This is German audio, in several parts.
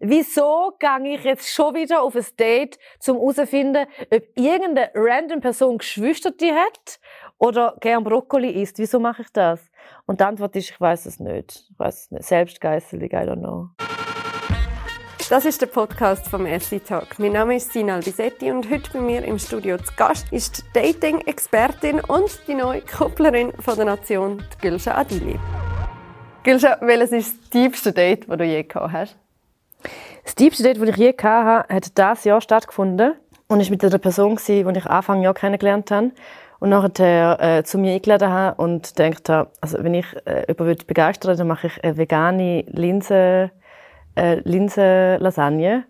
Wieso gehe ich jetzt schon wieder auf ein Date, um herauszufinden, ob irgendeine random Person Geschwister hat oder gern Brokkoli isst? Wieso mache ich das? Und die Antwort ist, ich weiß es nicht. Ich weiß es nicht. Selbstgeißelig, I don't know. Das ist der Podcast vom Essi Talk. Mein Name ist Sina Albisetti und heute bei mir im Studio zu Gast ist die Dating-Expertin und die neue Kupplerin von der Nation, die Gülscha Adili. Gülscha, welches ist das tiefste Date, das du je gehabt hast? Das tiefste Date, das ich je hatte, hat dieses Jahr stattgefunden und war mit einer Person, die ich Anfang Jahr kennengelernt habe und nachher äh, zu mir eingeladen habe und gedacht habe, also wenn ich äh, jemanden begeistern dann mache ich eine vegane Linsen, äh, Linsen-Lasagne.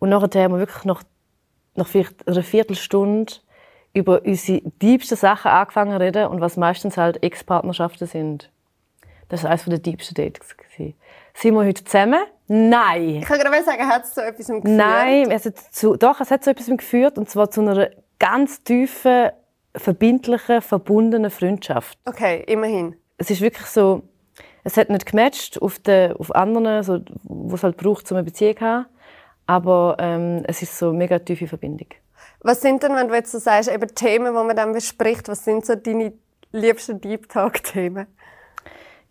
Und nachher haben wir wirklich noch, nach vielleicht einer Viertelstunde über unsere diebsten Sachen angefangen zu reden und was meistens halt Ex-Partnerschaften sind. Das war eines der diebsten Dates. Sind wir heute zusammen? Nein. Ich kann gerade sagen, hat es so etwas geführt? Nein, es hat zu, doch, es hat so etwas geführt, und zwar zu einer ganz tiefen, verbindlichen, verbundenen Freundschaft. Okay, immerhin. Es ist wirklich so, es hat nicht gematcht auf, den, auf anderen, so, wo es halt braucht, um eine Beziehung zu haben, aber ähm, es ist so eine mega tiefe Verbindung. Was sind denn, wenn du jetzt so sagst, eben Themen, die man dann bespricht, was sind so deine liebsten Deep Talk-Themen?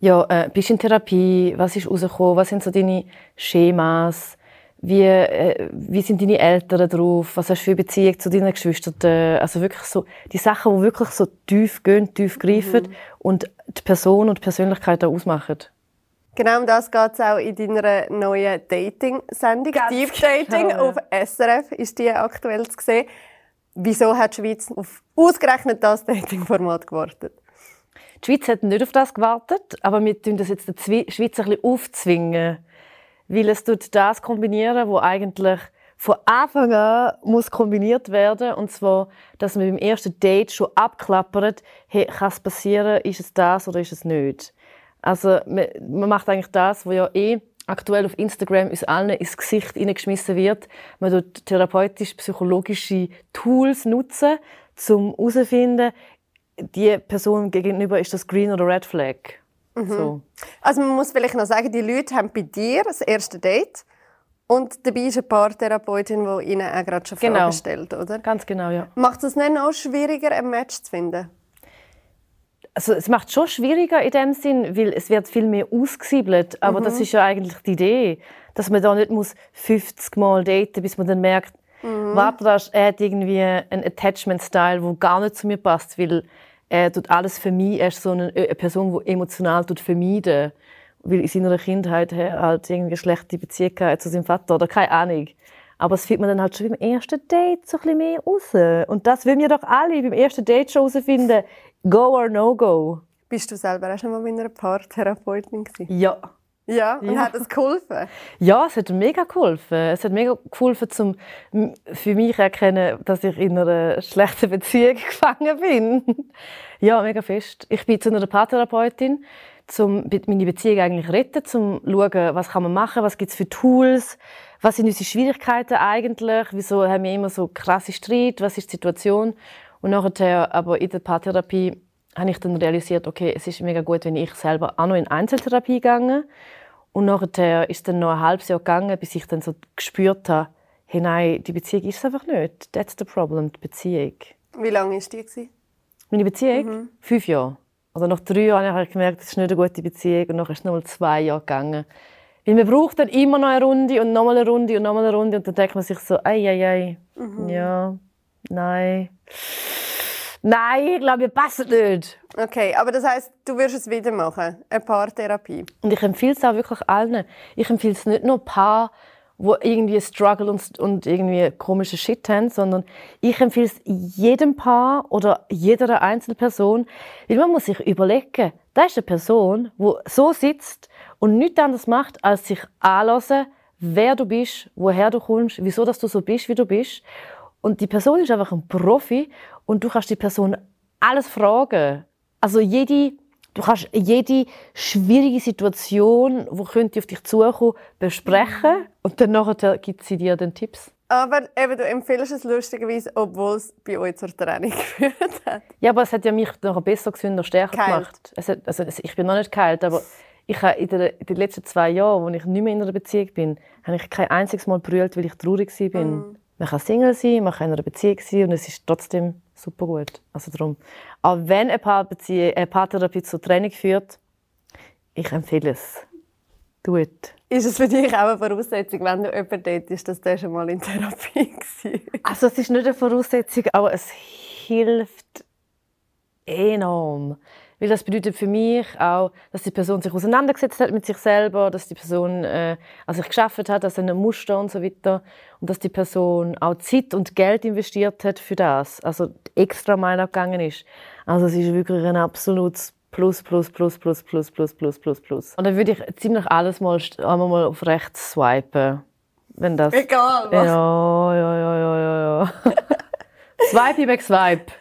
Ja, äh, bist in Therapie, was ist rausgekommen, was sind so deine Schemas, wie, äh, wie sind deine Eltern drauf, was hast du für Beziehung zu deinen Geschwistern, also wirklich so, die Sachen, die wirklich so tief gehen, tief greifen mhm. und die Person und die Persönlichkeit auch ausmachen. Genau um das geht es auch in deiner neuen Dating-Sendung. Deep Dating genau. auf SRF ist die aktuell zu sehen. Wieso hat die Schweiz auf ausgerechnet das Dating-Format gewartet? Die Schweiz hat nicht auf das gewartet, aber wir tun das jetzt der Schweiz ein bisschen aufzwingen. Weil es tut das kombinieren, wo eigentlich von Anfang an muss kombiniert werden und zwar, dass man beim ersten Date schon abklappert, hey, kann es passieren, ist es das oder ist es nicht. Also man, man macht eigentlich das, was ja eh aktuell auf Instagram uns allen ins Gesicht hineingeschmissen wird. Man tut therapeutisch-psychologische Tools nutzen, um herauszufinden, die Person gegenüber ist das Green oder Red Flag. Mhm. So. Also man muss vielleicht noch sagen, die Leute haben bei dir das erste Date und dabei ist eine Paartherapeutin, die ihnen auch gerade schon Fragen genau. stellt, oder? Ganz genau, ja. Macht es nicht noch schwieriger, ein Match zu finden? Also es macht schon schwieriger in dem Sinn, weil es wird viel mehr ausgesiebelt. Aber mhm. das ist ja eigentlich die Idee, dass man da nicht muss 50 Mal daten, bis man dann merkt, Mhm. Warte, er hat irgendwie einen Attachment-Style, der gar nicht zu mir passt, weil er tut alles für mich. Er ist so eine, eine Person, die emotional tut vermeiden, weil in seiner Kindheit er halt irgendwie eine schlechte Beziehung zu seinem Vater oder keine Ahnung. Aber das findet man dann halt schon beim ersten Date so ein bisschen mehr raus. Und das will wir doch alle beim ersten Date schon herausfinden. Go or no go. Bist du selber auch schon mal mit einer Paartherapeutin gewesen? Ja. Ja, und ja. hat es geholfen? Ja, es hat mega geholfen. Es hat mega geholfen, um für mich erkennen, dass ich in einer schlechten Beziehung gefangen bin. ja, mega fest. Ich bin zu einer Paartherapeutin, um meine Beziehung eigentlich retten, um zu schauen, was kann man machen, was gibt es für Tools, was sind unsere Schwierigkeiten eigentlich, wieso haben wir immer so krasse Streit, was ist die Situation. Und nachher aber in der Paartherapie habe ich dann realisiert, okay, es ist mega gut, wenn ich selber auch noch in Einzeltherapie gegangen und nachher ist dann noch ein halbes Jahr gegangen, bis ich dann so gespürt habe, hey, nein, die Beziehung ist es einfach nicht. That's the problem, die Beziehung. Wie lange war die? Meine Beziehung? Mhm. Fünf Jahre. Also nach drei Jahren habe ich gemerkt, das ist nicht eine gute Beziehung und nachher ist es noch mal zwei Jahre gegangen. Weil man braucht dann immer noch eine Runde und noch mal eine Runde und noch mal eine Runde und dann denkt man sich so, ei, ei, ei, mhm. ja, nein. Nein, ich glaube, ihr passt nicht. Okay, aber das heißt, du wirst es wieder machen, eine Paartherapie. Und ich empfehle es auch wirklich allen. Ich empfehle es nicht nur Paar, wo irgendwie Struggle und, und irgendwie komische Shit haben, sondern ich empfehle es jedem Paar oder jeder Einzelperson, weil man muss sich überlegen, da ist eine Person, die so sitzt und nichts anderes macht, als sich anlassen, wer du bist, woher du kommst, wieso dass du so bist, wie du bist. Und die Person ist einfach ein Profi und du kannst die Person alles fragen. Also jede, du kannst jede schwierige Situation, wo könnte auf dich zukommen, besprechen und dann nachher gibt sie dir dann Tipps. Aber eben, du empfiehlst es lustigerweise, obwohl es bei euch zur Trennung geführt hat. Ja, aber es hat ja mich noch besser gesünder, stärker Keilt. gemacht. Hat, also ich bin noch nicht geheilt, aber ich habe in, der, in den letzten zwei Jahren, wo ich nicht mehr in einer Beziehung bin, habe ich kein einziges Mal brüllt, weil ich traurig war. Mhm. Man kann Single sein, man kann in einer Beziehung sein und es ist trotzdem super gut. Also darum, auch wenn eine, Paarbeziehung, eine Paartherapie zur Training führt, ich empfehle es. It. Ist es für dich auch eine Voraussetzung, wenn du jemanden datest, dass der schon mal in Therapie war? Also es ist nicht eine Voraussetzung, aber es hilft enorm. Weil das bedeutet für mich auch, dass die Person sich auseinandergesetzt hat mit sich selber, dass die Person äh, an sich geschafft hat, dass ein Muster und so weiter und dass die Person auch Zeit und Geld investiert hat für das, also extra Meilen gegangen ist. Also es ist wirklich ein absolutes Plus, Plus, Plus, Plus, Plus, Plus, Plus, Plus, Plus. Und dann würde ich ziemlich alles mal einmal mal auf rechts swipen, wenn das. Egal was. Ja, ja, ja, ja, ja. ja. swipe back swipe.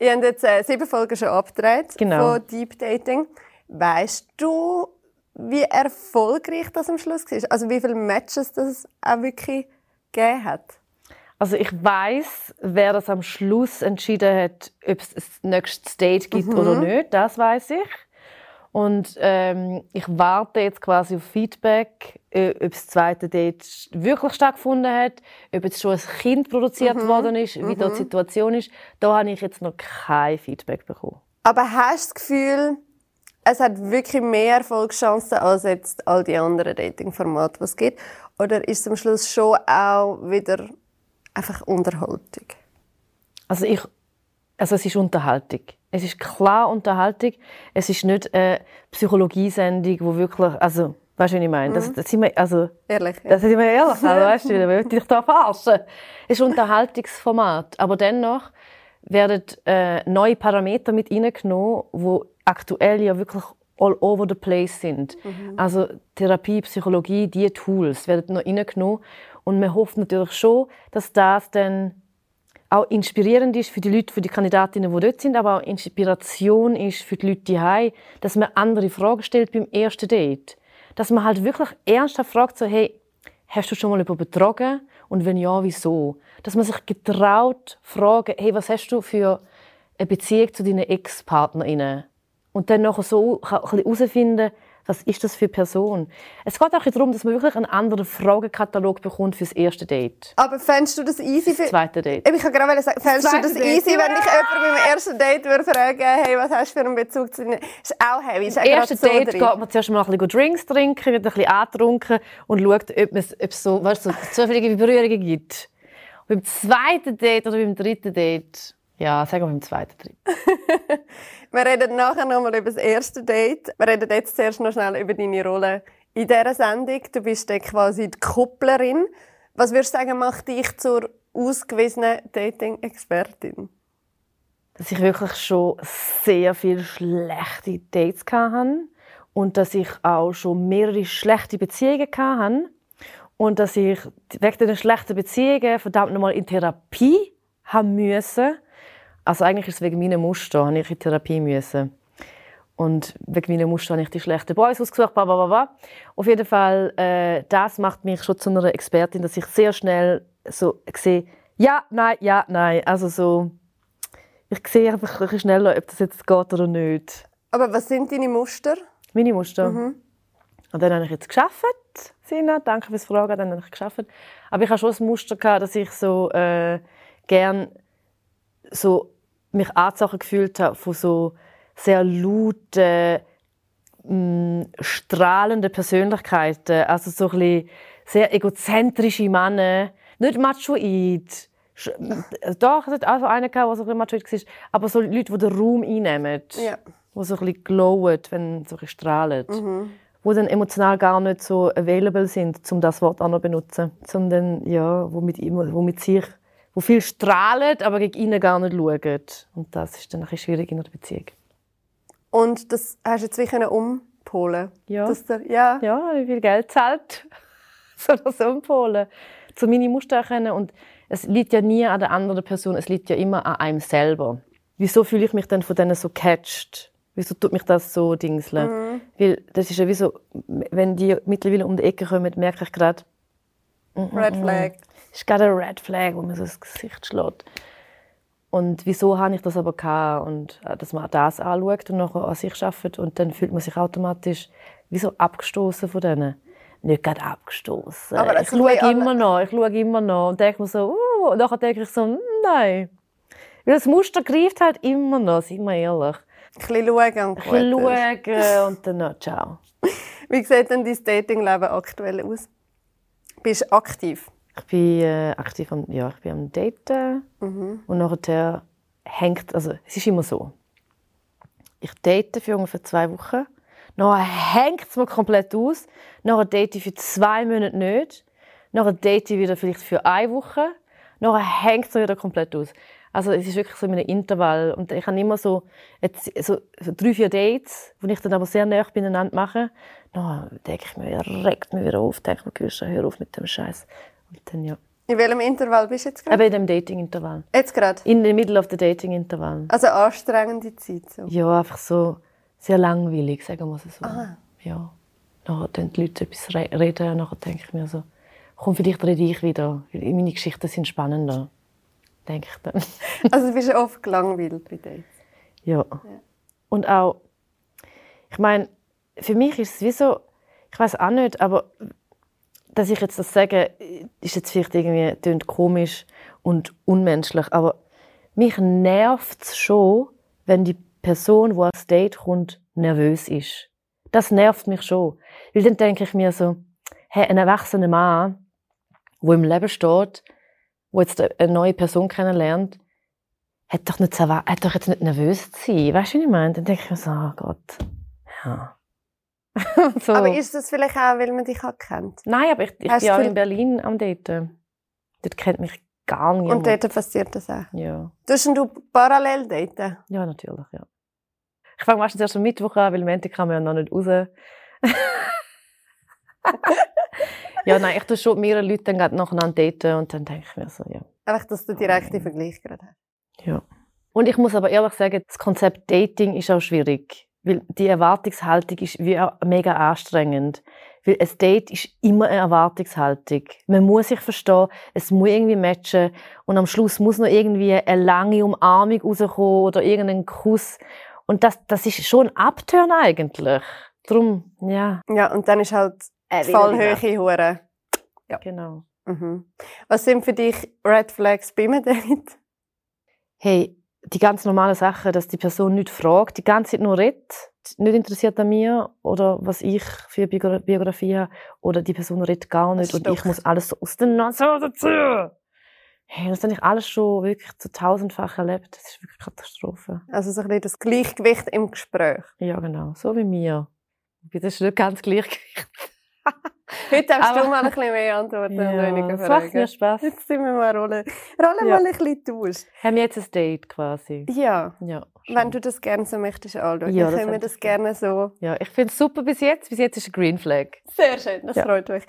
Ihr habt jetzt äh, sieben Folgen schon abgedreht genau. von Deep Dating. Weißt du, wie erfolgreich das am Schluss war? Also wie viele Matches das auch wirklich gegeben hat? Also ich weiß, wer das am Schluss entschieden hat, ob es ein nächstes Date gibt mhm. oder nicht. Das weiß ich. Und ähm, ich warte jetzt quasi auf Feedback, ob das zweite Date wirklich stattgefunden hat, ob jetzt schon ein Kind produziert mhm. worden ist, wie mhm. da die Situation ist. Da habe ich jetzt noch kein Feedback bekommen. Aber hast du das Gefühl, es hat wirklich mehr Erfolgschancen als jetzt all die anderen Dating-Formate, die es gibt? Oder ist es am Schluss schon auch wieder einfach Unterhaltung? Also ich, also es ist Unterhaltung. Es ist klar Unterhaltung. Es ist nicht eine Psychologiesendung, wo wirklich, also, weißt du, was ich meine? Das, mhm. das sind wir, also, ehrlich. Das sind wir ehrlich, also, weißt du, will ich dich da verarschen. Es ist ein Unterhaltungsformat. Aber dennoch werden äh, neue Parameter mit reingenommen, die aktuell ja wirklich all over the place sind. Mhm. Also Therapie, Psychologie, diese Tools werden noch reingenommen. Und man hofft natürlich schon, dass das dann auch inspirierend ist für die Leute, für die Kandidatinnen, die dort sind, aber auch Inspiration ist für die Leute die dass man andere Fragen stellt beim ersten Date. Dass man halt wirklich ernsthaft fragt, so, hey, hast du schon mal über betrogen? Und wenn ja, wieso? Dass man sich getraut, fragen, hey, was hast du für eine Beziehung zu deinen Ex-PartnerInnen? Und dann nachher so herausfinden, was ist das für eine Person? Es geht auch darum, dass man wirklich einen anderen Fragekatalog bekommt für das erste Date. Aber fändest du das easy? Für... Das zweite Date. Ich kann gerade sagen, fändest du das Date. easy, wenn ich jemanden beim ersten Date würde fragen hey, was hast du für einen Bezug zu? Das ist auch heavy. Ist das erste so Date drin. geht man zuerst mal ein bisschen Drinks trinken, wird ein bisschen angetrunken und schaut, ob es, ob es so, weißt, so zufällige Berührungen gibt. Und beim zweiten Date oder beim dritten Date ja, sagen wir beim zweiten Date. wir reden nachher nochmal über das erste Date. Wir reden jetzt zuerst noch schnell über deine Rolle in dieser Sendung. Du bist dann quasi die Kupplerin. Was würdest du sagen, macht dich zur ausgewiesenen Dating-Expertin? Dass ich wirklich schon sehr viele schlechte Dates hatte und dass ich auch schon mehrere schlechte Beziehungen hatte und dass ich wegen dieser schlechten Beziehungen verdammt nochmal in Therapie haben müssen also eigentlich ist es wegen meiner Muster, habe ich in Therapie müssen. Und wegen meiner Muster habe ich die schlechten Boys ausgesucht, bla, bla, bla. Auf jeden Fall, äh, das macht mich schon zu einer Expertin, dass ich sehr schnell so sehe, ja, nein, ja, nein. Also so, ich sehe einfach ein schneller, ob das jetzt geht oder nicht. Aber was sind deine Muster? Meine Muster? Mhm. Und dann habe ich jetzt geschafft, Sina, danke fürs Fragen, dann habe ich geschafft. Aber ich habe schon das Muster gehabt, dass ich so äh, gern so mich angezogen gefühlt habe von so sehr lauten, mh, mm, strahlenden Persönlichkeiten. Also so ein bisschen sehr egozentrische Männer. Nicht machoid. Doch, es hat auch einer gehabt, der so ein machoid war. Aber so Leute, die den Raum einnehmen. Ja. Die so ein bisschen glowen, wenn sie so strahlen. Mhm. Die dann emotional gar nicht so available sind, um das Wort auch noch zu benutzen. Sondern, ja, wo mit, wo mit sich die viel strahlen, aber gegen ihn gar nicht schauen. Und das ist dann ein schwierig in einer Beziehung. Und das hast du jetzt wie umpolen Ja. Der, ja. Ja, wie viel Geld zahlt, soll das umpolen. Zu meine Muster erkennen. Und es liegt ja nie an der anderen Person, es liegt ja immer an einem selber. Wieso fühle ich mich dann von denen so catched? Wieso tut mich das so dingseln? Mhm. Weil das ist ja wie so, wenn die mittlerweile um die Ecke kommen, merke ich gerade, Red Flag ist gerade ein Red Flag, wo mir so ins Gesicht schlägt. Und wieso habe ich das aber gehabt? Und äh, dass man das anschaut und nachher an sich arbeitet und dann fühlt man sich automatisch wie so abgestoßen von denen. Nicht gerade abgestoßen. Ich schaue immer noch, ich schaue immer noch und denke mir so, uh, und nachher denke ich so, hm, nein. Weil das Muster greift halt immer noch, seien wir ehrlich. Ein bisschen schauen und Ein bisschen schauen und dann noch, ciao. Wie sieht denn dein Datingleben aktuell aus? Bist du aktiv? Ich bin äh, aktiv am, ja, ich bin am Daten Mhm. und nachher hängt, also es ist immer so. Ich date für ungefähr zwei Wochen, nachher hängt es mir komplett aus, nachher date ich für zwei Monate nicht, nachher date ich wieder vielleicht für eine Woche, nachher hängt es mir wieder komplett aus. Also es ist wirklich so in einem Intervall und ich habe immer so, jetzt, so, so drei, vier Dates, die ich dann aber sehr nah beieinander mache. Dann denke ich mir, regt mich wieder auf, denke mir, hör auf mit dem Scheiß. Und dann ja. In welchem Intervall bist du jetzt gerade? Aber in dem Dating-Intervall. Jetzt gerade? In the middle of the Dating-Intervall. Also anstrengende Zeit. So. Ja, einfach so sehr langweilig, sagen wir es so. Aha. Ja. Nachher dann die Leute etwas re reden und nachher denke ich mir so, komm, vielleicht rede ich wieder. Meine Geschichten sind spannender. Denke ich dann. Also du bist oft gelangweilt bei Dates. ja. Und auch, ich meine, für mich ist es wie so, ich weiß auch nicht, aber dass ich jetzt das sage, ist jetzt vielleicht irgendwie tönt komisch und unmenschlich, aber mich nervt es schon, wenn die Person, die ans Date kommt, nervös ist. Das nervt mich schon. Weil dann denke ich mir so, hey, ein erwachsener Mann, der im Leben steht, der jetzt eine neue Person kennenlernt, hat doch, nicht, hat doch jetzt nicht nervös zu sein. Weißt du, was ich meine? Dann denke ich mir so, oh Gott, ja. so. Aber ist das vielleicht auch, weil man dich auch kennt? Nein, aber ich, ich bin auch du- in Berlin am Daten. Dort kennt mich gar niemand. Und dort passiert das auch. ja. Tust du parallel daten? ja, natürlich, ja. Ich fange meistens erst am Mittwoch an, weil am Montag kann man ja noch nicht raus. ja, nein, ich tue schon mit mehreren Leuten dann gerade nacheinander daten und dann denke ich mir so, ja. Einfach, dass du direkten Vergleich gerade hast. Ja. Und ich muss aber ehrlich sagen, das Konzept Dating ist auch schwierig. Weil die Erwartungshaltung ist wie mega anstrengend. Weil ein Date ist immer eine Erwartungshaltung. Man muss sich verstehen, es muss irgendwie matchen und am Schluss muss noch irgendwie eine lange Umarmung rauskommen oder irgendein Kuss. Und das, das ist schon ein Abturn eigentlich. Darum, ja. Ja, und dann ist halt Äh, die Fallhöhe hure. Genau. Mhm. Was sind für dich Red Flags bei einem Date? hey, die ganz normalen Sachen, dass die Person nicht fragt, die ganze Zeit nur redet, nicht interessiert an mir oder was ich für eine Biogra- Biografie habe, oder die Person redet gar nicht und ich muss alles so aus der Nase dazu. Hey, das habe ich alles schon wirklich zu tausendfach erlebt. Das ist wirklich Katastrophe. Also so ein bisschen das Gleichgewicht im Gespräch. Ja, genau. So wie mir. Das ist nicht ganz Gleichgewicht. Heute darfst Aber- du mal ein bisschen mehr antworten und weniger es macht mir fragen. Spaß. Jetzt sind wir mal Rolle, Rolle Ja. mal ein bisschen tauscht. Haben wir jetzt ein Date quasi? Ja, Ja. wenn du das gerne so möchtest anschauen, Ja, können wir das gerne so. ja, ich finde es super bis jetzt. Bis jetzt ist ein Green Flag. Sehr schön, das Ja. freut mich.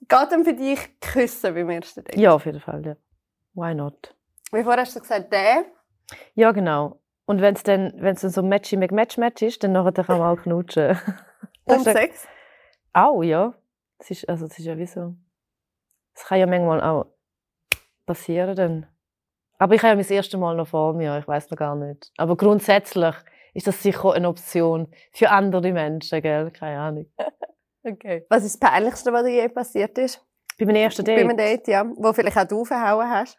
Geht dann für dich küssen beim ersten Date? Ja, auf jeden Fall. Ja. Why not? Wie vorher hast du gesagt, der. Ja, genau. Und wenn es dann, wenn's dann so Matchy McMatch Match ist, dann nachher kann man auch knutschen. Und ja- Sex? Auch, ja. Das ist, also, ist ja wie so. Das kann ja manchmal auch passieren dann. Aber ich habe ja mein erstes Mal noch vor mir, ich weiß noch gar nicht. Aber grundsätzlich ist das sicher eine Option für andere Menschen, gell? Keine Ahnung. Okay. Was ist das Peinlichste, was dir je passiert ist? Bei meinem ersten Bei Date. einem Date, ja. Wo vielleicht auch du verhauen hast?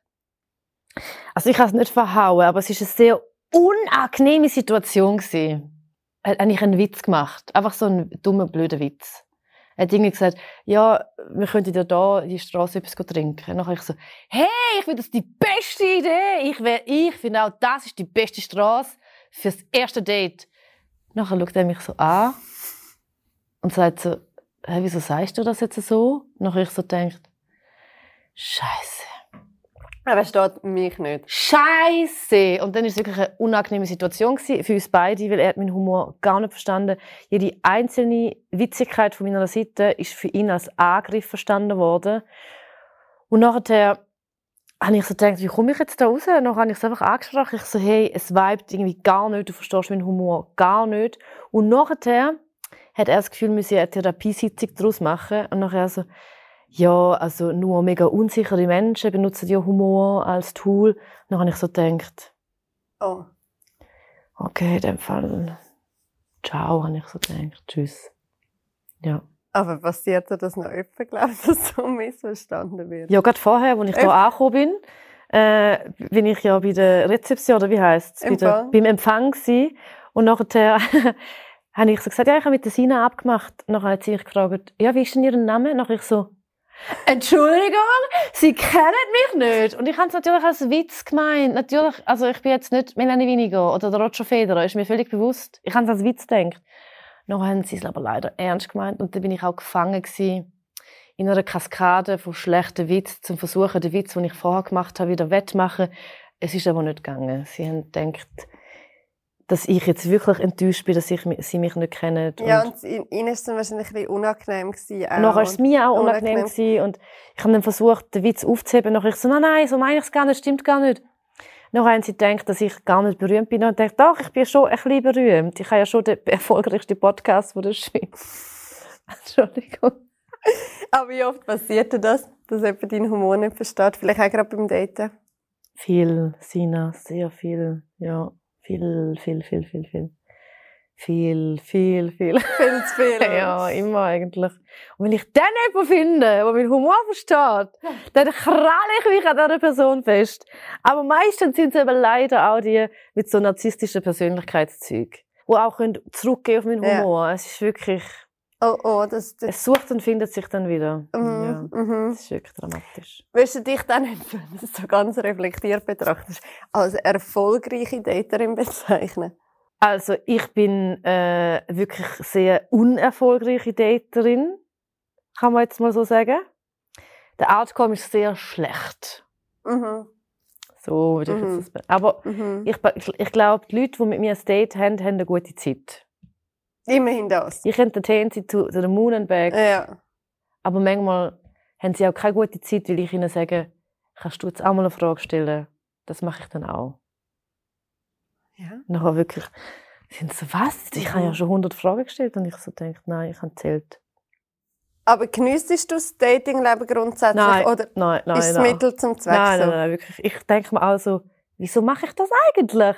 Also ich habe es nicht verhauen, aber es ist eine sehr unangenehme Situation gewesen. Er hat eigentlich einen Witz gemacht, einfach so einen dummen, blöden Witz. Er hat irgendwie gesagt, ja, wir könnten ja da in die Straße etwas trinken. Und dann habe ich so, hey, ich finde das die beste Idee. Ich, ich finde auch, das ist die beste Straße fürs erste Date. Nachher schaut er mich so an und sagt so, hä, wieso sagst du das jetzt so? Nachher ich so denkt, Scheiße. Er versteht mich nicht. Scheiße! Und dann ist es wirklich eine unangenehme Situation für uns beide, weil er hat meinen Humor gar nicht verstanden. Jede einzelne Witzigkeit von meiner Seite ist für ihn als Angriff verstanden worden. Und nachher habe ich so gedacht, wie komme ich jetzt da raus? Dann habe ich es einfach angesprochen. Ich so, hey, es vibet irgendwie gar nicht, du verstehst meinen Humor gar nicht. Und nachher hat er das Gefühl, wir müssen eine Therapiesitzung daraus machen. Und nachher so, ja, also nur mega unsichere Menschen benutzen ja Humor als Tool. Und dann habe ich so gedacht, Oh. okay, in dem Fall, ciao, habe ich so gedacht, tschüss. Ja. Aber passiert dir das noch öfter, glaubst du, dass so missverstanden wird? Ja, gerade vorher, als ich hier angekommen bin, äh, bin ich ja bei der Rezeption, oder wie heisst es? Beim Empfang gewesen. Und nachher habe ich so gesagt, ja, ich habe mit der Sina abgemacht. Nachher hat sie mich gefragt, ja, wie ist denn ihr Name? Nachher ich so, Entschuldigung, Sie kennen mich nicht. Und ich habe es natürlich als Witz gemeint. Natürlich, also ich bin jetzt nicht Melanie Winiger oder der Roger Federer, ist mir völlig bewusst. Ich habe es als Witz gedacht. Nachher haben sie es aber leider ernst gemeint und dann bin ich auch gefangen gewesen in einer Kaskade von schlechten Witz zum Versuchen, den Witz, den ich vorher gemacht habe, wieder wettmachen. Es ist aber nicht gegangen. Sie haben gedacht, dass ich jetzt wirklich enttäuscht bin, dass ich, sie mich nicht kennen. Ja, und ihnen war es dann wahrscheinlich ein bisschen unangenehm. Gewesen, auch. Nachher war es mir auch unangenehm. unangenehm. und ich habe dann versucht, den Witz aufzuheben. Nachher ich so, nein, nein, so meine ich es gar nicht, stimmt gar nicht. Nachher haben sie gedacht, dass ich gar nicht berühmt bin. Und ich dachte, doch, ich bin schon ein bisschen berühmt. Ich habe ja schon den erfolgreichsten Podcast der Schweiz. Entschuldigung. Aber wie oft passiert das, dass jemand deinen Humor nicht versteht? Vielleicht auch gerade beim Daten? Viel, Sina, sehr viel. Ja, viel, viel, viel, viel, viel. Viel, viel, viel. Viel zu viel. ja, immer eigentlich. Und wenn ich dann jemanden finde, der meinen Humor versteht, dann kralle ich mich an dieser Person fest. Aber meistens sind es eben leider auch die mit so narzisstischen Persönlichkeitszügen, die auch zurückgehen auf meinen Humor. Ja. Es ist wirklich... Oh, oh, das, das... Es sucht und findet sich dann wieder. Mhm, ja, mhm. Das ist wirklich dramatisch. Willst du dich dann, wenn du das so ganz reflektiert betrachtest, als erfolgreiche Daterin bezeichnen? Also ich bin äh, wirklich sehr unerfolgreiche Daterin, kann man jetzt mal so sagen. Der Outcome ist sehr schlecht. Mhm. So würde ich Mhm. jetzt das Aber Mhm. ich, ich, ich glaube, die Leute, die mit mir ein Date haben, haben eine gute Zeit. Immerhin das. Ich entertain sie zu, zu the moon and back. Ja. Aber manchmal haben sie auch keine gute Zeit, weil ich ihnen sage, kannst du jetzt auch mal eine Frage stellen? Das mache ich dann auch. ja. Nachher wirklich, sind sie so, was? Ich habe ja Mhm. schon 100 Fragen gestellt und ich so denke, nein, ich habe zählt. Aber geniessest du das Datingleben grundsätzlich? Nein, Oder nein, nein, ist es nein. Mittel zum Zweck Nein, so? nein, nein, wirklich. Ich denke mir also, wieso mache ich das eigentlich?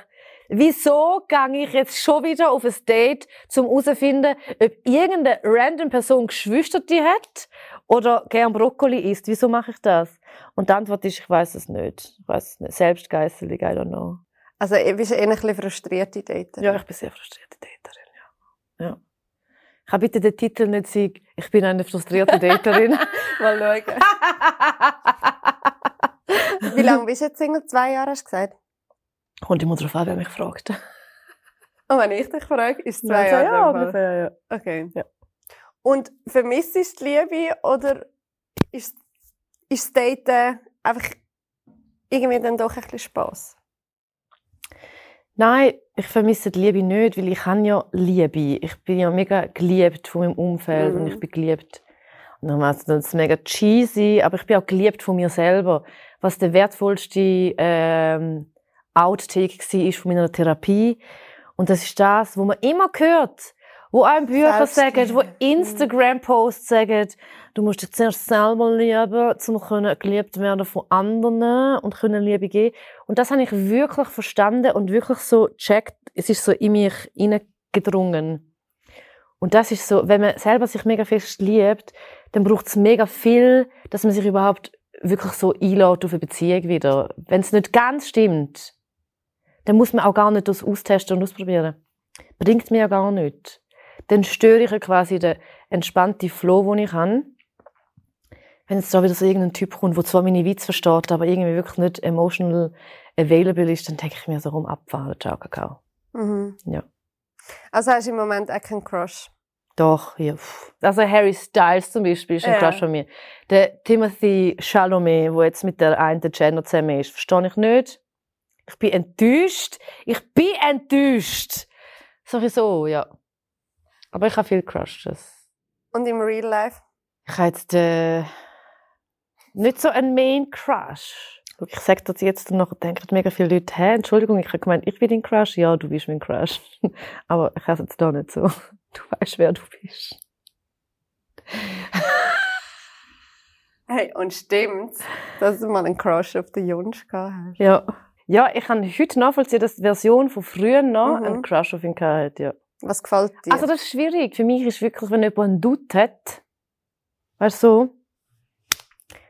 Wieso gehe ich jetzt schon wieder auf ein Date, um herauszufinden, ob irgendeine random Person Geschwister hat oder gern Brokkoli isst? Wieso mache ich das? Und die Antwort ist, ich weiß es nicht. Ich weiß es nicht. Selbstgeisselig, I don't know. Also du bist eher ein bisschen frustrierte Daterin. Ja, ich bin sehr frustrierte Daterin, ja. ja. Kann bitte den Titel nicht sagen, ich bin eine frustrierte Daterin. Mal schauen. Wie lange bist du jetzt Single? Zwei Jahre hast du gesagt? Kommt immer darauf an, wer mich fragt. Und wenn ich dich frage, ist es zwei Ja, Jahre? ja, ungefähr, ja. Okay. Ja. Und vermisst du die Liebe oder ist, ist das Daten einfach irgendwie dann doch ein bisschen Spass? Nein, ich vermisse die Liebe nicht, weil ich habe ja Liebe. Ich bin ja mega geliebt von meinem Umfeld Mhm. und ich bin geliebt. Und dann ist das mega cheesy, aber ich bin auch geliebt von mir selber. Was der wertvollste ähm, Outtake war von meiner Therapie. Und das ist das, wo man immer hört, wo einem Bücher sagen, wo Selbstliebe. Instagram-Posts sagen, du musst dich zuerst selber lieben, um können geliebt werden von anderen und können Liebe geben. Und das habe ich wirklich verstanden und wirklich so checkt. Es ist so in mich hineingedrungen. Und das ist so, wenn man selber sich mega fest liebt, dann braucht es mega viel, dass man sich überhaupt wirklich so einlädt auf eine Beziehung wieder. Wenn es nicht ganz stimmt, dann muss man auch gar nicht das austesten und ausprobieren. Bringt mir ja gar nicht. Dann störe ich ja quasi den entspannten Flow, den ich habe. Wenn jetzt da wieder so irgendein Typ kommt, der zwar meine Witze versteht, aber irgendwie wirklich nicht emotional available ist, dann denke ich mir so rum, abfahren, ciao, Kakao. Mhm. Ja. Also hast du im Moment auch keinen Crush? Doch, ja. Also Harry Styles zum Beispiel ist ein Ja. Crush von mir. Der Timothy Chalamet, der jetzt mit der einen Jenner zusammen ist, verstehe ich nicht. Ich bin enttäuscht. Ich bin enttäuscht. Sowieso, ja. Aber ich habe viel Crushes. Und im Real Life? Ich habe jetzt äh, nicht so einen Main Crush. Ich sage das jetzt und nachher denken mega viele Leute, hä, Entschuldigung, ich habe gemeint, ich bin dein Crush. Ja, du bist mein Crush. Aber ich habe es jetzt da nicht so. Du weißt, wer du bist. Hey, und stimmt's, dass du mal einen Crush auf den Junsch gehabt hast? Ja. Ja, ich kann heute nachvollziehen, dass die Version von früher noch Mhm. einen Crush auf ihn hatte. Ja. Was gefällt dir? Also das ist schwierig. Für mich ist wirklich, wenn jemand einen Dutt hat, weißt du, so,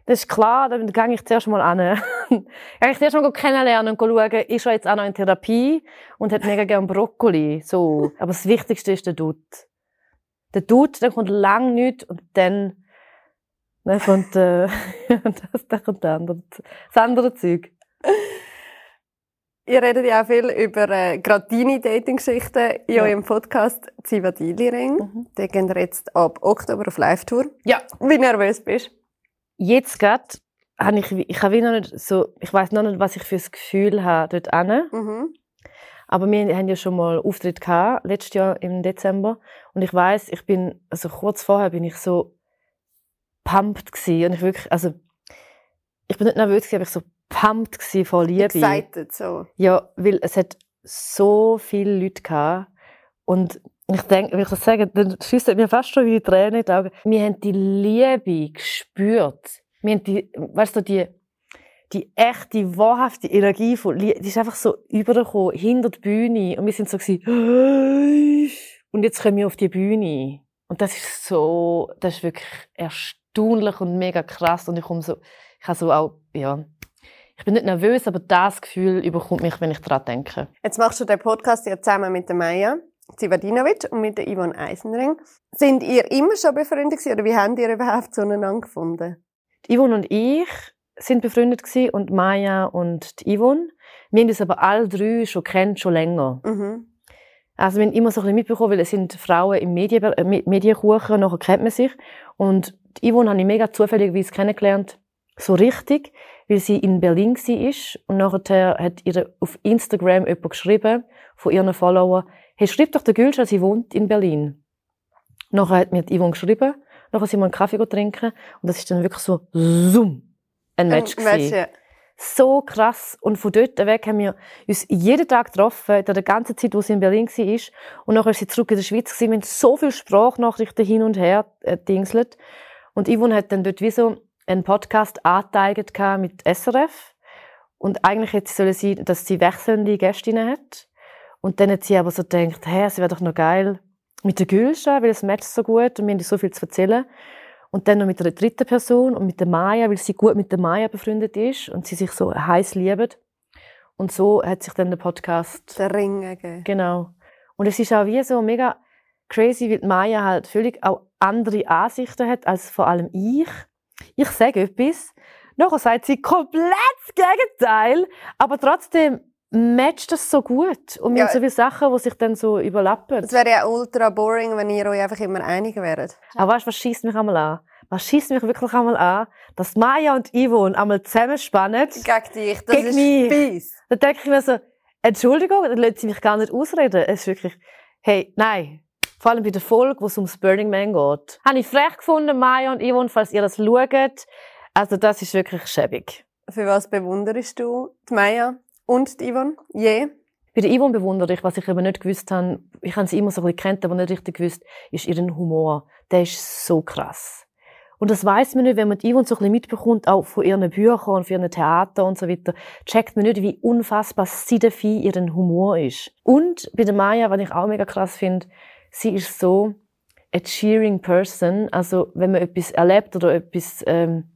das ist klar, dann gehe ich zuerst mal an. gehe ich zuerst mal kennenlernen und schauen, ist er jetzt auch noch in Therapie und hat mega gern Brokkoli. So. Aber das Wichtigste ist der Dutt. Der Dutt, dann kommt lang nichts und dann, dann kommt, äh, das, dann kommt das andere, das andere Zeug. Ihr redet ja auch viel über äh, gerade deine Dating-Geschichten in Ja. eurem Podcast Zivadili Ring. Mhm. Den gehen jetzt ab Oktober auf Live-Tour. Ja. Wie nervös bist Jetzt gerade habe ich, ich habe noch nicht so, ich weiß noch nicht, was ich für ein Gefühl habe dort du? Mhm. Aber wir haben ja schon mal Auftritt gehabt, letztes Jahr im Dezember. Und ich weiß, ich bin, also kurz vorher bin ich so pumped gewesen. Und ich wirklich, also, ich bin nicht nervös gewesen, aber ich so pumped vor Liebe. Excited, so. Ja, weil es hat so viele Leute gehabt. Und ich denke, wenn ich das sage, dann schießt mir fast schon wie die Tränen in die Augen. Wir haben die Liebe gespürt. Wir haben die, weißt du, die, die echte, wahrhafte Energie von Liebe, die ist einfach so übergekommen, hinter der Bühne. Und wir sind so gewesen, und jetzt kommen wir auf die Bühne. Und das ist so, das ist wirklich erstaunlich und mega krass. Und ich komme so, ich habe so auch, ja, ich bin nicht nervös, aber das Gefühl überkommt mich, wenn ich daran denke. Jetzt machst du den Podcast ja zusammen mit der Maja Zivadinovic und mit der Yvonne Eisenring. Sind ihr immer schon befreundet gewesen, oder wie habt ihr überhaupt zueinander gefunden? Die Yvonne und ich sind befreundet gewesen, und Maya und die Yvonne. Wir haben uns aber alle drei schon kennt, schon länger. Mhm. Also wir haben immer so ein bisschen mitbekommen, weil es sind Frauen im Medien, äh, Me- Medienkuchen, nachher kennt man sich. Und die Yvonne habe ich mega zufälligerweise kennengelernt, so richtig, weil sie in Berlin war. Und nachher hat ihr auf Instagram jemand geschrieben, von ihren Followern, hey, schreib doch der Gülscha, sie wohnt in Berlin. Nachher hat mir die Yvonne geschrieben, nachher sind wir einen Kaffee trinken und das ist dann wirklich so, zoom, ein Match Ähm, Match, ja. So krass. Und von dort weg haben wir uns jeden Tag getroffen, in der ganzen Zeit, wo sie in Berlin war. Und nachher ist sie zurück in der Schweiz. Gewesen. Wir haben so viele Sprachnachrichten hin und her äh, dingselt. Und Yvonne hat dann dort wie so einen Podcast angeteigt gehabt mit SRF. Und eigentlich hätte sie sollen sein, dass sie wechselnde Gästinnen hat. Und dann hat sie aber so gedacht, hä, es wäre doch noch geil mit der Gülscha, weil es matcht so gut und wir haben so viel zu erzählen. Und dann noch mit einer dritten Person und mit der Maya, weil sie gut mit der Maya befreundet ist und sie sich so heiß lieben. Und so hat sich dann der Podcast Der Ring gegeben. Genau. Und es ist auch wie so mega crazy, weil die Maya halt völlig auch andere Ansichten hat als vor allem ich. Ich sage etwas, nachher sagt sie komplett das Gegenteil, aber trotzdem matcht das so gut. Und wir Ja. haben so viele Sachen, die sich dann so überlappen. Es wäre ja ultra boring, wenn ihr euch einfach immer einig wäret. Aber weißt du, was schießt mich einmal an? Was schießt mich wirklich einmal an? Dass Maya und Yvonne einmal zusammenspannen. Gegen dich, das Gegen ist mich. Dann denke ich mir so, Entschuldigung, dann lässt sie mich gar nicht ausreden. Es ist wirklich, hey, nein. Vor allem bei der Folge, wo es ums Burning Man geht. Habe ich frech gefunden, Maya und Yvonne, falls ihr das schaut. Also das ist wirklich schäbig. Für was bewunderst du die Maya und die Yvonne? Je? Bei der Yvonne bewundere ich, was ich eben nicht gewusst habe, ich habe sie immer so ein bisschen kennt, aber nicht richtig gewusst, ist ihren Humor. Der ist so krass. Und das weiß man nicht, wenn man die Yvonne so ein bisschen mitbekommt, auch von ihren Büchern und von ihren Theater und so weiter, checkt man nicht, wie unfassbar siedefein ihren Humor ist. Und bei der Maya, was ich auch mega krass finde, sie ist so a cheering person. Also, wenn man etwas erlebt oder etwas ähm,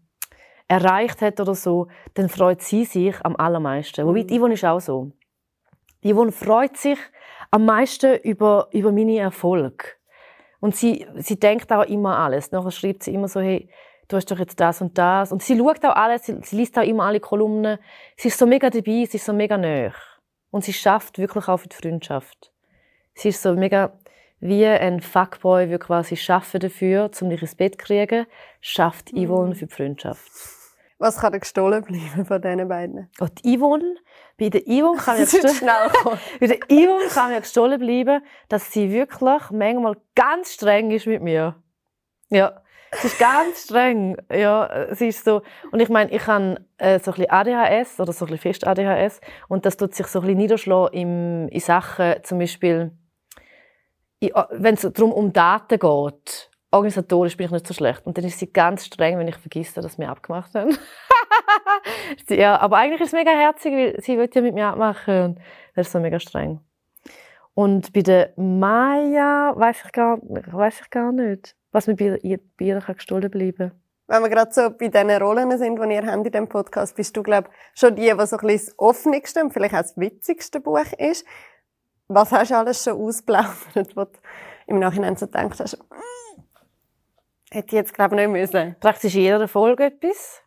erreicht hat oder so, dann freut sie sich am allermeisten. Wobei, die Yvonne ist auch so. Die Yvonne freut sich am meisten über, über meine Erfolge. Und sie, sie denkt auch immer alles. Nachher schreibt sie immer so, hey, du hast doch jetzt das und das. Und sie schaut auch alles, sie, sie liest auch immer alle Kolumnen. Sie ist so mega dabei, sie ist so mega nah. Und sie schafft wirklich auch für die Freundschaft. Sie ist so mega wie ein Fuckboy, der quasi schaffen dafür, um dich ins Bett zu kriegen, schafft Yvonne für die Freundschaft. Was kann dir gestohlen bleiben von diesen beiden? Und die Yvonne, bei der Yvonne kann wird gestohlen, kann mir gestohlen bleiben, dass sie wirklich manchmal ganz streng ist mit mir. Ja, sie ist ganz streng. Ja, sie ist so. Und ich meine, ich habe äh, so ein bisschen ADHS oder so ein bisschen fest ADHS und das tut sich so ein bisschen niederschlagen im, in Sachen, zum Beispiel, in- wenn es darum um Daten geht. Organisatorisch bin ich nicht so schlecht. Und dann ist sie ganz streng, wenn ich vergesse, dass wir abgemacht haben. Ja, aber eigentlich ist es mega herzig, weil sie will ja mit mir abmachen. Und das ist so mega streng. Und bei der Maya weiß ich gar, weiss ich gar nicht, was mir bei ihr, bei ihr gestohlen bleiben Wenn wir gerade so bei diesen Rollen sind, die ihr habt in diesem Podcast, bist du, glaube ich, schon die, die so ein bisschen das offenste und vielleicht auch das witzigste Buch ist. Was hast du alles schon ausplaudert, wo du im Nachhinein so denkst, hast, mm, hätte ich jetzt, glaube ich, nicht müssen. Praktisch in jeder Folge etwas.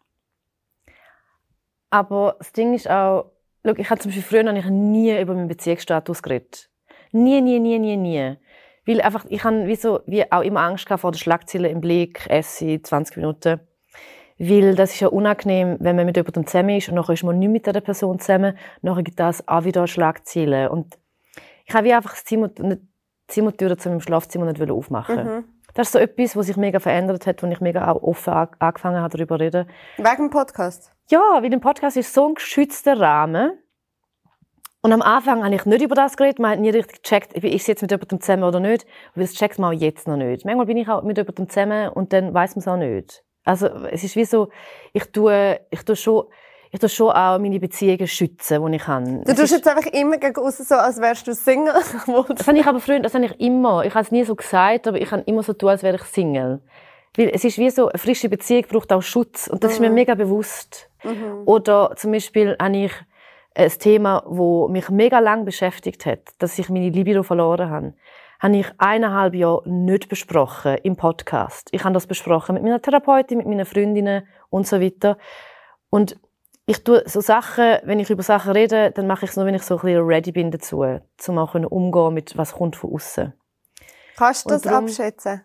Aber das Ding ist auch, schau, ich habe zum Beispiel früher ich nie über meinen Beziehungsstatus geredet. Nie, nie, nie, nie, nie. Weil einfach, ich habe wie, so, wie auch immer Angst vor der Schlagzeile im Blick, esse 20 Minuten. Weil das ist ja unangenehm, wenn man mit jemandem zusammen ist und nachher ist man nicht mit dieser Person zusammen, nachher gibt das auch wieder Schlagzeilen. Und ich habe einfach das Zimmer, die Zimmertür zu meinem Schlafzimmer nicht aufmachen mhm. Das ist so etwas, was sich mega verändert hat, wo ich mega auch offen angefangen habe, darüber zu reden. Wegen dem Podcast? Ja, weil der Podcast ist so ein geschützter Rahmen. Und am Anfang habe ich nicht über das geredet, man hat nie richtig gecheckt, ich jetzt mit jemandem zusammen oder nicht. Aber das checkt man auch jetzt noch nicht. Manchmal bin ich auch mit jemandem zusammen und dann weiß man es auch nicht. Also, es ist wie so, ich tue, ich tue schon, ich tue schon auch meine Beziehungen schützen, die ich habe. Du tust jetzt einfach immer gegen außen so, als wärst du Single. das habe ich aber früher, das habe ich immer. Ich habe es nie so gesagt, aber ich habe immer so tun, als wäre ich Single. Weil es ist wie so, eine frische Beziehung braucht auch Schutz. Und das mhm. ist mir mhm. mega bewusst. Mhm. Oder zum Beispiel habe ich ein Thema, das mich mega lang beschäftigt hat, dass ich meine Libido verloren habe habe ich eineinhalb Jahre nicht besprochen im Podcast. Ich habe das besprochen mit meiner Therapeutin, mit meinen Freundinnen und so weiter. Und ich tue so Sachen, wenn ich über Sachen rede, dann mache ich es nur, wenn ich so ein bisschen ready bin dazu, um auch umgehen mit was kommt von außen. Kannst du das darum, abschätzen?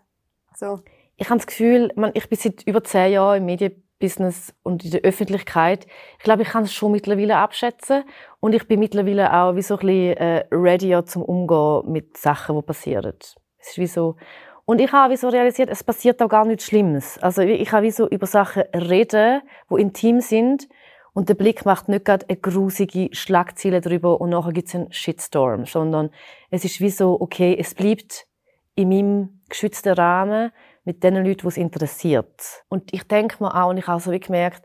So. Ich habe das Gefühl, man, ich bin seit über zehn Jahren im Medienbusiness und in der Öffentlichkeit. Ich glaube, ich kann es schon mittlerweile abschätzen und ich bin mittlerweile auch wie so ein bisschen äh, ready zum Umgehen mit Sachen, die passieren. Es ist wie so und ich habe wie so realisiert, es passiert auch gar nichts Schlimmes. Also ich habe wie so über Sachen reden, wo intim sind und der Blick macht nicht gerade eine grusige Schlagzeile darüber und nachher gibt es einen Shitstorm, sondern es ist wie so, okay, es bleibt in meinem geschützten Rahmen mit den Leuten, die es interessiert. Und ich denke mir auch, und ich habe so wie gemerkt,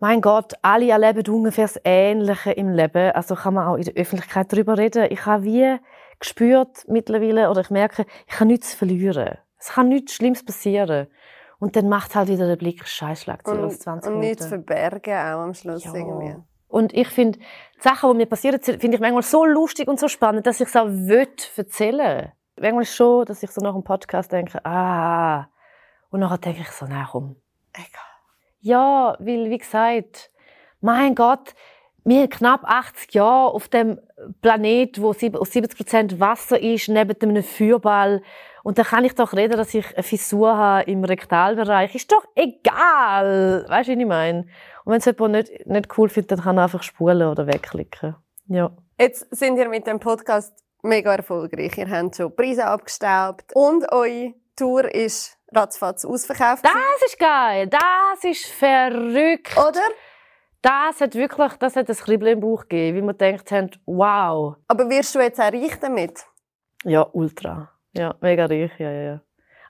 mein Gott, alle erleben ungefähr das Ähnliche im Leben. Also kann man auch in der Öffentlichkeit darüber reden. Ich habe wie gespürt mittlerweile, oder ich merke, ich kann nichts verlieren. Es kann nichts Schlimmes passieren. Und dann macht halt wieder der Blick Scheißschlag zu aus 20 Und nichts verbergen auch am Schluss ja. irgendwie. Und ich finde, die Sachen, die mir passieren, finde ich manchmal so lustig und so spannend, dass ich es auch will erzählen. Manchmal schon, dass ich so nach dem Podcast denke, ah. Und nachher denke ich so, nein, komm. Egal. Ja, weil, wie gesagt, mein Gott, wir haben knapp 80 Jahre auf dem Planet, wo 70% Wasser ist, neben einem Feuerball. Und dann kann ich doch reden, dass ich eine Fissur habe im Rektalbereich. Ist doch egal. Weißt du, wie ich meine? Und wenn es jemand nicht, nicht cool findet, dann kann er einfach spulen oder wegklicken. Ja. Jetzt sind ihr mit dem Podcast mega erfolgreich. Ihr habt schon Preise abgestaubt und eure Tour ist ratzfatz ausverkauft. Das ist geil. Das ist verrückt. Oder? Das hat wirklich, das hat ein Kribbeln im Bauch gegeben, wie man denkt haben, wow. Aber wirst du jetzt auch reich damit? Ja, ultra. Ja, mega reich, ja, ja, ja.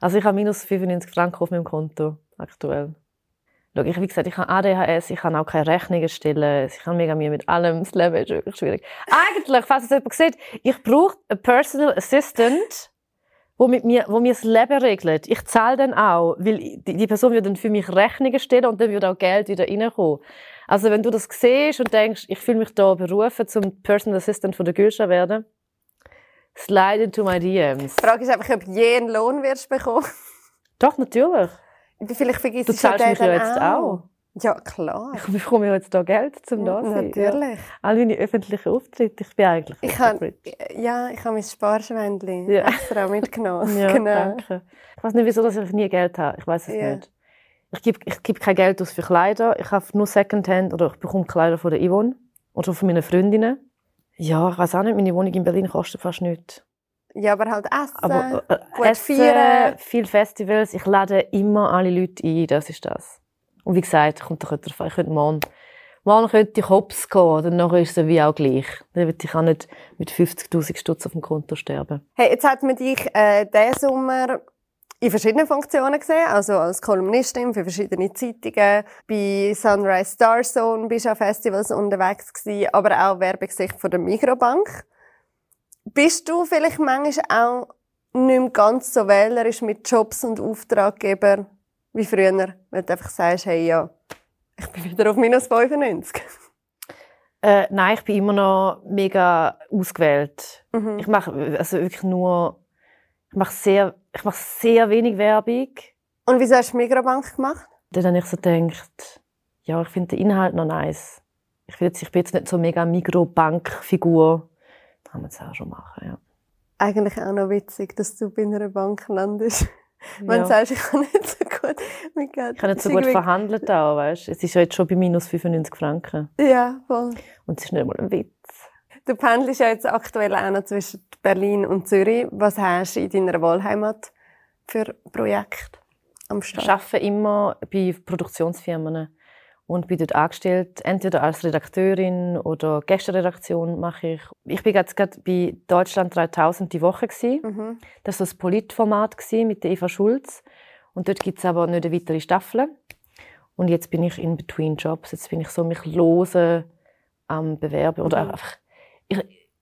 Also ich habe minus 95 Franken auf meinem Konto aktuell. Schau, ich, wie gesagt, ich habe ADHS, ich kann auch keine Rechnungen stellen, ich habe mega Mühe mit allem, das Leben ist wirklich schwierig. Eigentlich, falls es jemand sieht, ich brauche einen Personal Assistant, wo, mit mir, wo mir das Leben regelt. Ich zahle dann auch, weil die, die Person würde dann für mich Rechnungen stellen und dann würde auch Geld wieder reinkommen. Also wenn du das siehst und denkst, ich fühle mich da berufen, zum Personal Assistant von der Gülscha werden, Slide into my DMs. Die Frage ist einfach, ob je einen Lohn wirst bekommen. Doch, natürlich. Vielleicht vergisst du zahlst mich ja jetzt auch. Ja, klar. Ich bekomme ja jetzt hier Geld, um da zu sein. Natürlich. Ja. All meine öffentlichen Auftritte, ich bin eigentlich ich kann, Ja, ich habe mein Sparschwändchen ja. extra mitgenommen. ja, genau. danke. Ich weiß nicht, wieso dass ich nie Geld habe. Ich weiß es ja. nicht. Ich gebe, ich gebe kein Geld aus für Kleider. Ich habe nur Secondhand oder ich bekomme Kleider von der Yvonne oder von meinen Freundinnen. Ja, ich weiß auch nicht, meine Wohnung in Berlin kostet fast nichts. Ja, aber halt Essen, aber, äh, gut Essen, feiern. viele Festivals. Ich lade immer alle Leute ein, das ist das. Und wie gesagt, kommt doch drauf ich könnte morgen, morgen könnte ich hops gehen, dann nachher ist es wie auch gleich. Dann würde ich auch nicht mit 50'000 Stutz auf dem Konto sterben. Hey, jetzt hat man dich äh, diesen Sommer in verschiedenen Funktionen gesehen, also als Kolumnistin für verschiedene Zeitungen, bei Sunrise Star Zone bist du an Festivals unterwegs gewesen, aber auch Werbegesicht von der Mikrobank. Bist du vielleicht manchmal auch nicht mehr ganz so wählerisch mit Jobs und Auftraggebern wie früher, wenn du einfach sagst, hey, ja, ich bin wieder auf minus 95? Äh, nein, ich bin immer noch mega ausgewählt. Mhm. Ich mache also wirklich nur, ich mache sehr, ich mache sehr wenig Werbung. Und wieso hast du Migrabank gemacht? Dann habe ich so gedacht, ja, ich finde den Inhalt noch nice. Ich, will jetzt, ich bin jetzt nicht so mega Mikrobank-Figur. Das kann man jetzt auch schon machen, ja. Eigentlich auch noch witzig, dass du bei einer Bank landest. Wenn Ja. du sagst, ich kann nicht so gut mit Geld. Ich habe nicht so gut verhandelt auch, weißt? Es ist ja jetzt schon bei minus 95 Franken. Ja, voll. Und es ist nicht mal ein Witz. Du pendelst ja jetzt aktuell auch noch zwischen Berlin und Zürich. Was hast du in deiner Wahlheimat für Projekte am Ich Start? arbeite immer bei Produktionsfirmen und bin dort angestellt, entweder als Redakteurin oder Gästeredaktion mache ich. Ich bin jetzt gerade bei Deutschland 3000 die Woche gewesen. Mhm. Das war so ein Politformat mit der Eva Schulz und dort gibt es aber nicht eine weitere Staffel. Und jetzt bin ich in Between Jobs. Jetzt bin ich so mich lose am bewerben oder Mhm. einfach.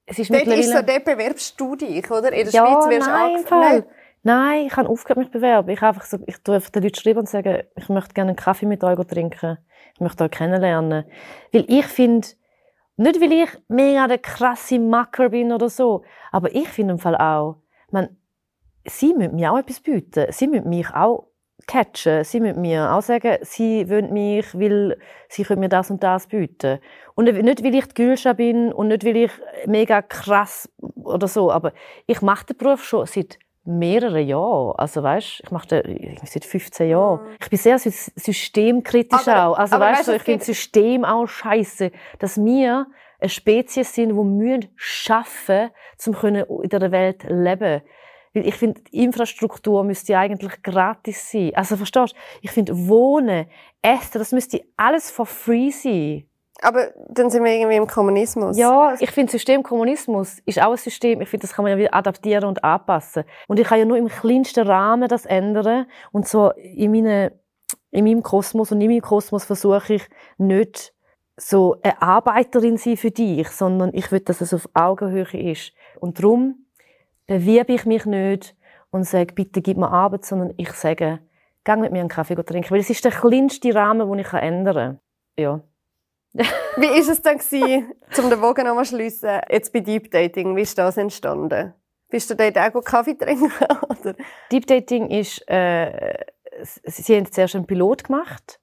Es ist Dort ist so, mittlerweile dort bewerbst du dich, oder? In der ja, Schweiz wirst du nein. Nein, ich habe aufgehört, mich zu bewerben. Ich, einfach so, ich tue einfach den Leuten schreiben und sagen, ich möchte gerne einen Kaffee mit euch trinken. Ich möchte euch kennenlernen. Weil ich finde, nicht weil ich mega der krasse Macker bin oder so, aber ich finde im Fall auch, man, sie müssen mir auch etwas bieten. Sie müssen mich auch catchen. Sie müssen mir auch sagen, sie wollen mich, weil sie können mir das und das bieten. Und nicht, weil ich die Gülscha bin und nicht, weil ich mega krass oder so, aber ich mache den Beruf schon seit mehreren Jahren. Also weißt, ich mache den seit 15 Jahren. Ich bin sehr sy- systemkritisch Aber- auch. Also weißt du, ich finde System auch scheiße, dass wir eine Spezies sind, die müssen schaffen, um können in der Welt leben. Weil ich finde, die Infrastruktur müsste eigentlich gratis sein. Also verstehst du? Ich finde, Wohnen, Essen, das müsste alles for free sein. Aber dann sind wir irgendwie im Kommunismus. Ja, ich finde, System Kommunismus ist auch ein System. Ich finde, das kann man ja wieder adaptieren und anpassen. Und ich kann ja nur im kleinsten Rahmen das ändern. Und so in, meine, in meinem Kosmos und in meinem Kosmos versuche ich nicht so eine Arbeiterin sein für dich, sondern ich will, dass es auf Augenhöhe ist. Und darum bewerbe ich mich nicht und sage, bitte gib mir Arbeit, sondern ich sage, geh mit mir einen Kaffee trinken. Weil es ist der kleinste Rahmen, den ich ändern kann. Ja. Wie ist es dann gewesen, um den Bogen nochmal zu schliessen, jetzt bei Deep Dating, wie ist das entstanden? Bist du dort auch gut Kaffee trinken? Oder? Deep Dating ist, äh, sie, haben zuerst einen Pilot gemacht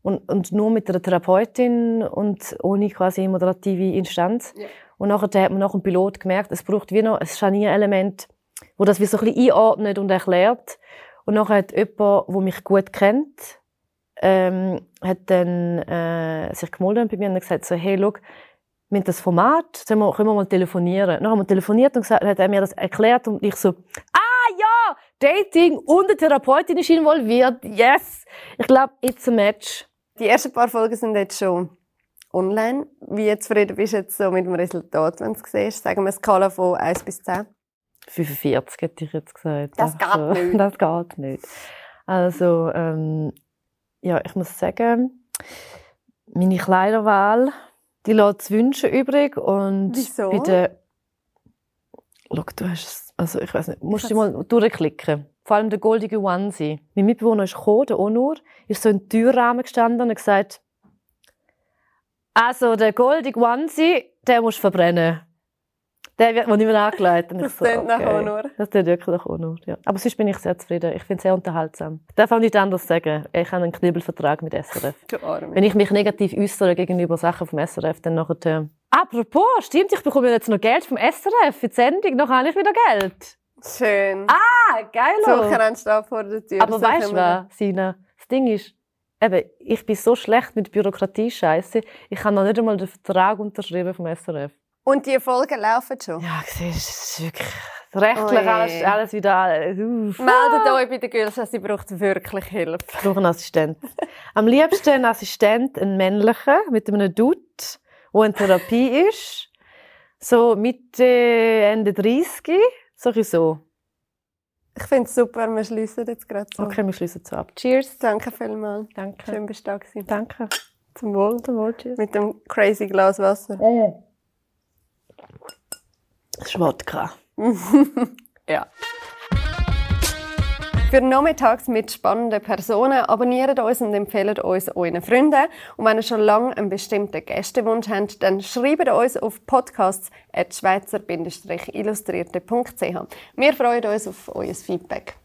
und, und nur mit einer Therapeutin und ohne quasi moderative Instanz. Ja. Und nachher hat man nach dem Pilot gemerkt, es braucht wie noch ein Scharnierelement, wo das wie so ein bisschen einordnet und erklärt. Und nachher hat jemand, der mich gut kennt, ähm, hat dann äh, sich gemeldet bei mir und gesagt so, hey, schau, wir haben das Format, sollen wir, können wir mal telefonieren? Dann haben wir telefoniert und gesagt, hat er mir das erklärt und ich so, ah ja, Dating und eine Therapeutin ist involviert, yes! Ich glaube, it's a match. Die ersten paar Folgen sind jetzt schon online. Wie zufrieden bist du jetzt so mit dem Resultat, wenn du es siehst? Sagen wir eine Skala von 1 bis 10. 45 hätte ich jetzt gesagt. Das Einfach geht nicht. Das geht nicht. Also, ähm, ja, ich muss sagen, meine Kleiderwahl, die lässt zu wünschen übrig und Wieso? bei der Schau, du hast es, also ich weiß nicht, musst du mal durchklicken. Vor allem der goldige Onesie. Mein Mitbewohner ist gekommen, der Onur, ist so in den Türrahmen gestanden und hat gesagt, also der goldige Onesie, den musst du verbrennen. Der wird mir nicht mehr angelegt. Das klingt nach okay. Onur. Das klingt wirklich nach Onur, ja. Aber sonst bin ich sehr zufrieden. Ich finde es sehr unterhaltsam. Ich darf auch nicht anders sagen. Ich habe einen Knibbelvertrag mit SRF. Du. Wenn ich mich negativ äußere gegenüber Sachen vom SRF, dann nachher... Äh, Apropos, stimmt, ich bekomme jetzt noch Geld vom SRF für die Sendung. Noch habe ich wieder Geld. Schön. Ah, geil. Sucher anstehen vor der Tür. Aber So weißt du was, Sina? Das Ding ist, eben, ich bin so schlecht mit Bürokratie scheiße. Ich habe noch nicht einmal den Vertrag unterschrieben vom SRF. Und die Folgen laufen schon. Ja, siehst, es ist wirklich rechtlich Ui. alles, alles wieder. Uff. Meldet euch bei der Gülscha, sie braucht wirklich Hilfe. Ich brauche einen Assistent. Am liebsten einen Assistent, einen männlichen, mit einem Dude, der in Therapie ist. So Mitte, Ende 30. So ein so. Ich finde es super, wir schließen jetzt gerade so. Okay, wir schließen so ab. Cheers. Danke vielmals. Danke. Schön, bist du da gewesen. Danke. Zum Wohl. Zum Wohl, cheers. Mit dem crazy Glas Wasser. Das ist Wodka. ja. Für Nachmittags mit spannenden Personen abonniert uns und empfehlt uns euren Freunden. Und wenn ihr schon lange einen bestimmten Gästewunsch habt, dann schreibt uns auf podcasts.schweizer-illustrierte.ch. Wir freuen uns auf euer Feedback.